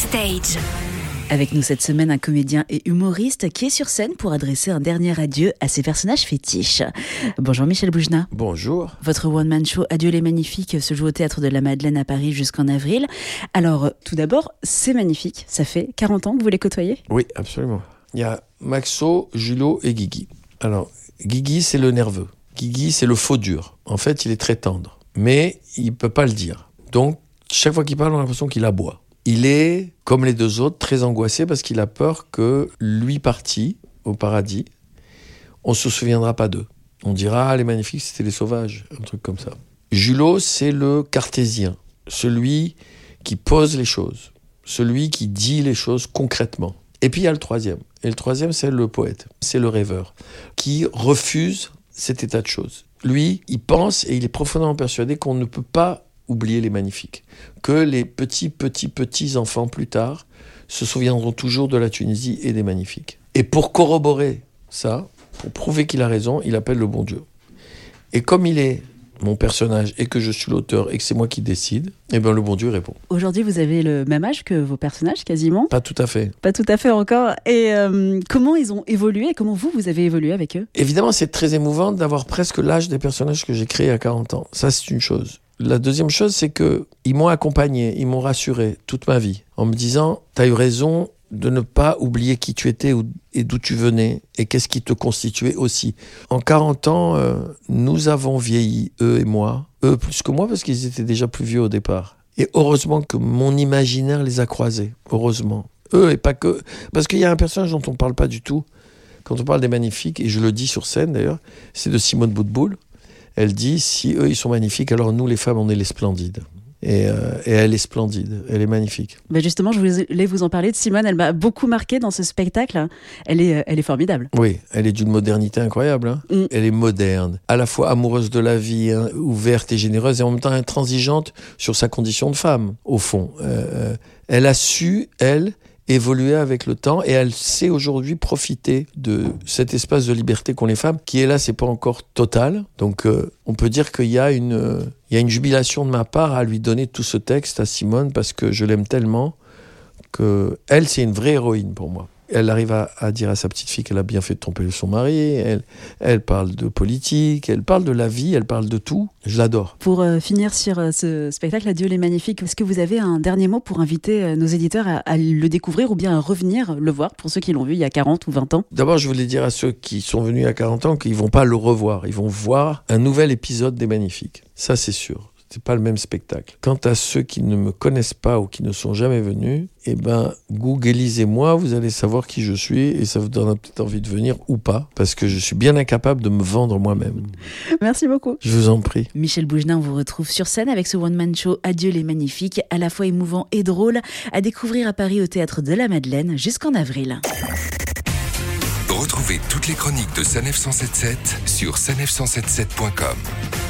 Backstage. Avec nous cette semaine, un comédien et humoriste qui est sur scène pour adresser un dernier adieu à ses personnages fétiches. Bonjour Michel Boujna. Bonjour. Votre one-man show Adieu les magnifiques se joue au théâtre de la Madeleine à Paris jusqu'en avril. Alors, tout d'abord, c'est magnifique. Ça fait 40 ans que vous les côtoyez? Oui, absolument. Il y a Maxo, Julot et Guigui. Alors, Guigui, c'est le nerveux. Guigui, c'est le faux dur. En fait, il est très tendre. Mais il peut pas le dire. Donc, chaque fois qu'il parle, on a l'impression qu'il aboie. Il est, comme les deux autres, très angoissé parce qu'il a peur que lui parti au paradis, on se souviendra pas d'eux. On dira, ah, les magnifiques, c'était les sauvages, un truc comme ça. Julot, c'est le cartésien, celui qui pose les choses, celui qui dit les choses concrètement. Et puis il y a le troisième. Et le troisième, c'est le poète, c'est le rêveur, qui refuse cet état de choses. Lui, il pense et il est profondément persuadé qu'on ne peut pas oublier les magnifiques. Que les petits, petits, petits enfants plus tard se souviendront toujours de la Tunisie et des magnifiques. Et pour corroborer ça, pour prouver qu'il a raison, il appelle le bon Dieu. Et comme il est mon personnage et que je suis l'auteur et que c'est moi qui décide, eh bien le bon Dieu répond. Aujourd'hui, vous avez le même âge que vos personnages, quasiment Pas tout à fait. Pas tout à fait encore. Et euh, comment ils ont évolué? Comment vous, vous avez évolué avec eux? Évidemment, c'est très émouvant d'avoir presque l'âge des personnages que j'ai créés à 40 ans. Ça, c'est une chose. La deuxième chose, c'est que ils m'ont accompagné, ils m'ont rassuré toute ma vie en me disant "T'as eu raison de ne pas oublier qui tu étais et d'où tu venais et qu'est-ce qui te constituait aussi." En 40 ans, euh, nous avons vieilli, eux et moi, eux plus que moi parce qu'ils étaient déjà plus vieux au départ. Et heureusement que mon imaginaire les a croisés, heureusement. Eux et pas que parce qu'il y a un personnage dont on parle pas du tout quand on parle des magnifiques et je le dis sur scène d'ailleurs, c'est de Simone Boutboul elle dit si eux ils sont magnifiques, alors nous les femmes on est les splendides. Et, euh, et elle est splendide, elle est magnifique. Ben justement, je voulais vous en parler de Simone. Elle m'a beaucoup marqué dans ce spectacle. Elle est, elle est formidable. Oui, elle est d'une modernité incroyable. Hein. Mm. Elle est moderne, à la fois amoureuse de la vie, hein, ouverte et généreuse, et en même temps intransigeante sur sa condition de femme, au fond. Euh, elle a su, elle, évoluer avec le temps et elle sait aujourd'hui profiter de cet espace de liberté qu'ont les femmes qui est là c'est pas encore total. Donc euh, on peut dire qu'il y a une il y a une jubilation de ma part à lui donner tout ce texte à Simone parce que je l'aime tellement que elle c'est une vraie héroïne pour moi elle arrive à, à, dire à sa petite fille qu'elle a bien fait de tromper son mari. Elle, elle parle de politique, elle parle de la vie, elle parle de tout. Je l'adore. Pour euh, finir sur euh, ce spectacle Adieu les magnifiques, est-ce que vous avez un dernier mot pour inviter euh, nos éditeurs à, à, le découvrir ou bien à revenir le voir pour ceux qui l'ont vu il y a 40 ou 20 ans? D'abord, je voulais dire à ceux qui sont venus il y a 40 ans qu'ils vont pas le revoir. Ils vont voir un nouvel épisode des magnifiques. Ça, c'est sûr c'est pas le même spectacle. Quant à ceux qui ne me connaissent pas ou qui ne sont jamais venus, eh ben, googlisez-moi, vous allez savoir qui je suis et ça vous donnera peut-être envie de venir ou pas, parce que je suis bien incapable de me vendre moi-même. Merci beaucoup. Je vous en prie. Michel Bougenin, on vous retrouve sur scène avec ce one-man show Adieu les magnifiques, à la fois émouvant et drôle, à découvrir à Paris au Théâtre de la Madeleine jusqu'en avril. Retrouvez toutes les chroniques de Sanef 177 sur sanef177.com.